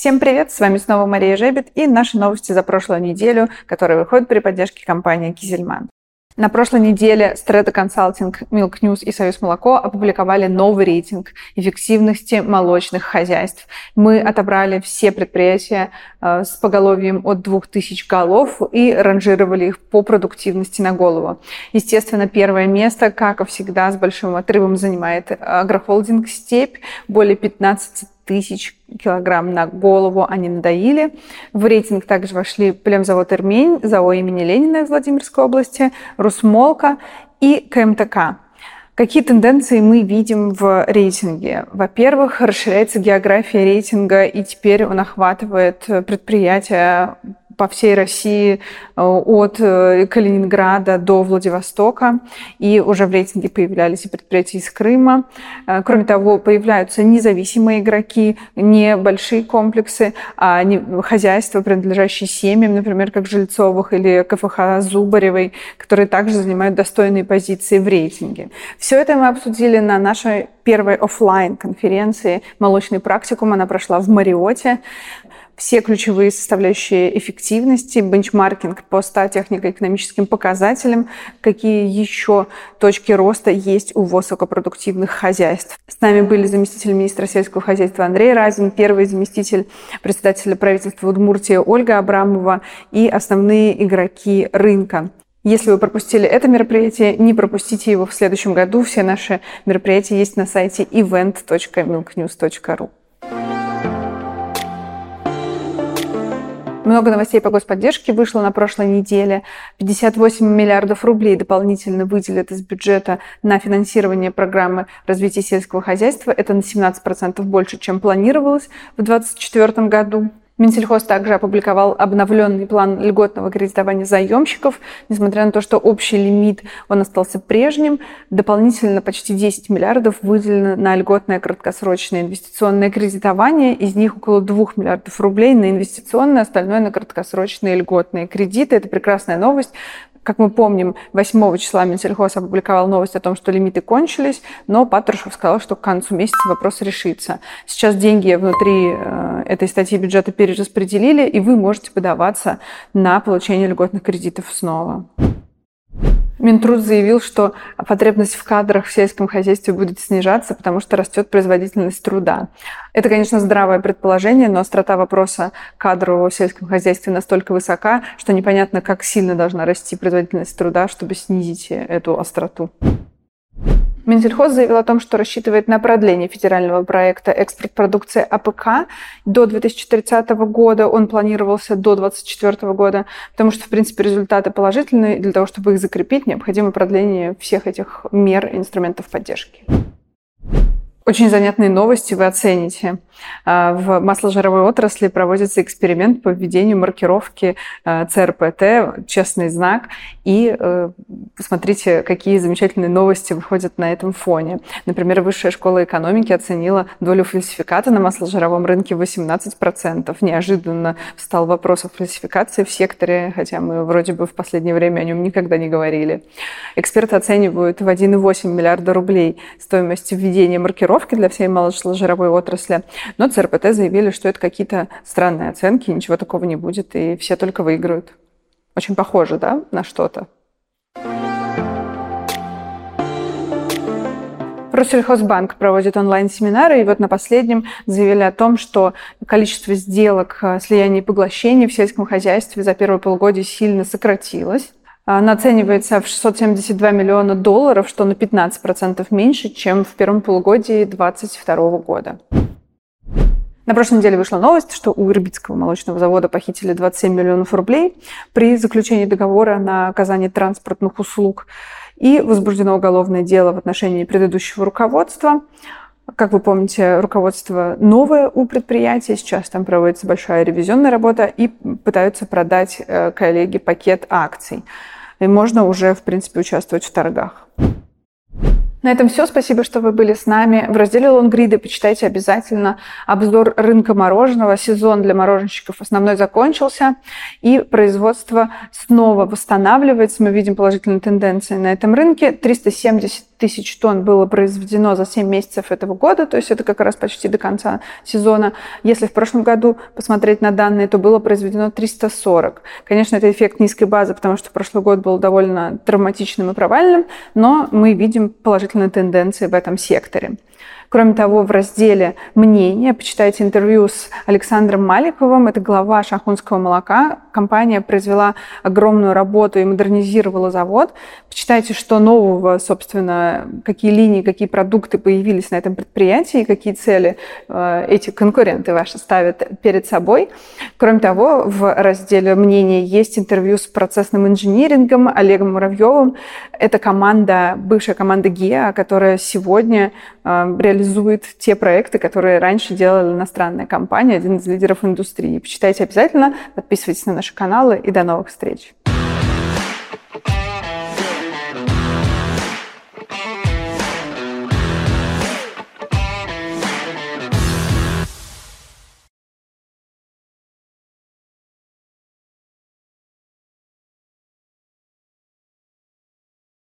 Всем привет! С вами снова Мария Жебет и наши новости за прошлую неделю, которые выходят при поддержке компании Кизельман. На прошлой неделе Strata Consulting, Milk News и Союз Молоко опубликовали новый рейтинг эффективности молочных хозяйств. Мы отобрали все предприятия э, с поголовьем от 2000 голов и ранжировали их по продуктивности на голову. Естественно, первое место, как и всегда, с большим отрывом занимает агрохолдинг «Степь», более 15 тысяч килограмм на голову они надоили. В рейтинг также вошли племзавод «Ирмень», ЗАО имени Ленина из Владимирской области, Русмолка и КМТК. Какие тенденции мы видим в рейтинге? Во-первых, расширяется география рейтинга, и теперь он охватывает предприятия по всей России э, от э, Калининграда до Владивостока. И уже в рейтинге появлялись и предприятия из Крыма. Э, кроме того, появляются независимые игроки, небольшие комплексы, а хозяйства, принадлежащие семьям, например, как Жильцовых или КФХ Зубаревой, которые также занимают достойные позиции в рейтинге. Все это мы обсудили на нашей первой офлайн конференции «Молочный практикум». Она прошла в Мариоте все ключевые составляющие эффективности, бенчмаркинг по 100 технико-экономическим показателям, какие еще точки роста есть у высокопродуктивных хозяйств. С нами были заместитель министра сельского хозяйства Андрей Разин, первый заместитель председателя правительства Удмуртии Ольга Абрамова и основные игроки рынка. Если вы пропустили это мероприятие, не пропустите его в следующем году. Все наши мероприятия есть на сайте event.milknews.ru. Много новостей по господдержке вышло на прошлой неделе. 58 миллиардов рублей дополнительно выделят из бюджета на финансирование программы развития сельского хозяйства. Это на 17% больше, чем планировалось в 2024 году. Минсельхоз также опубликовал обновленный план льготного кредитования заемщиков. Несмотря на то, что общий лимит он остался прежним, дополнительно почти 10 миллиардов выделено на льготное краткосрочное инвестиционное кредитование. Из них около 2 миллиардов рублей на инвестиционные, остальное на краткосрочные льготные кредиты. Это прекрасная новость, как мы помним, 8 числа Минсельхоз опубликовал новость о том, что лимиты кончились, но Патрушев сказал, что к концу месяца вопрос решится. Сейчас деньги внутри э, этой статьи бюджета перераспределили, и вы можете подаваться на получение льготных кредитов снова. Минтруд заявил, что потребность в кадрах в сельском хозяйстве будет снижаться, потому что растет производительность труда. Это, конечно, здравое предположение, но острота вопроса кадрового в сельском хозяйстве настолько высока, что непонятно, как сильно должна расти производительность труда, чтобы снизить эту остроту. Минсельхоз заявил о том, что рассчитывает на продление федерального проекта «Экспорт продукции АПК» до 2030 года. Он планировался до 2024 года, потому что, в принципе, результаты положительные. Для того, чтобы их закрепить, необходимо продление всех этих мер и инструментов поддержки. Очень занятные новости вы оцените. А, в масложировой отрасли проводится эксперимент по введению маркировки а, ЦРПТ, честный знак, и э, посмотрите, какие замечательные новости выходят на этом фоне. Например, Высшая школа экономики оценила долю фальсификата на масложировом рынке 18%. Неожиданно встал вопрос о фальсификации в секторе, хотя мы вроде бы в последнее время о нем никогда не говорили. Эксперты оценивают в 1,8 миллиарда рублей стоимость введения маркировки для всей масложировой отрасли. Но ЦРПТ заявили, что это какие-то странные оценки, ничего такого не будет, и все только выиграют. Очень похоже, да, на что-то? Россельхозбанк проводит онлайн-семинары, и вот на последнем заявили о том, что количество сделок э, слияний и поглощений в сельском хозяйстве за первое полугодие сильно сократилось. Она оценивается в 672 миллиона долларов, что на 15% меньше, чем в первом полугодии 2022 года. На прошлой неделе вышла новость, что у Ирбитского молочного завода похитили 27 миллионов рублей при заключении договора на оказание транспортных услуг и возбуждено уголовное дело в отношении предыдущего руководства. Как вы помните, руководство новое у предприятия, сейчас там проводится большая ревизионная работа и пытаются продать э, коллеге пакет акций. И можно уже, в принципе, участвовать в торгах. На этом все. Спасибо, что вы были с нами. В разделе Лонгриды почитайте обязательно обзор рынка мороженого. Сезон для мороженщиков основной закончился, и производство снова восстанавливается. Мы видим положительные тенденции на этом рынке. 370 тысяч тонн было произведено за 7 месяцев этого года, то есть это как раз почти до конца сезона. Если в прошлом году посмотреть на данные, то было произведено 340. Конечно, это эффект низкой базы, потому что прошлый год был довольно травматичным и провальным, но мы видим положительные тенденции в этом секторе. Кроме того, в разделе «Мнение» почитайте интервью с Александром Маликовым, это глава Шахунского молока. Компания произвела огромную работу и модернизировала завод. Почитайте, что нового, собственно, какие линии, какие продукты появились на этом предприятии, какие цели э, эти конкуренты ваши ставят перед собой. Кроме того, в разделе «Мнение» есть интервью с процессным инжинирингом Олегом Муравьевым. Это команда, бывшая команда ГИА, которая сегодня э, реализует те проекты, которые раньше делала иностранная компания, один из лидеров индустрии. Почитайте обязательно, подписывайтесь на наши каналы и до новых встреч.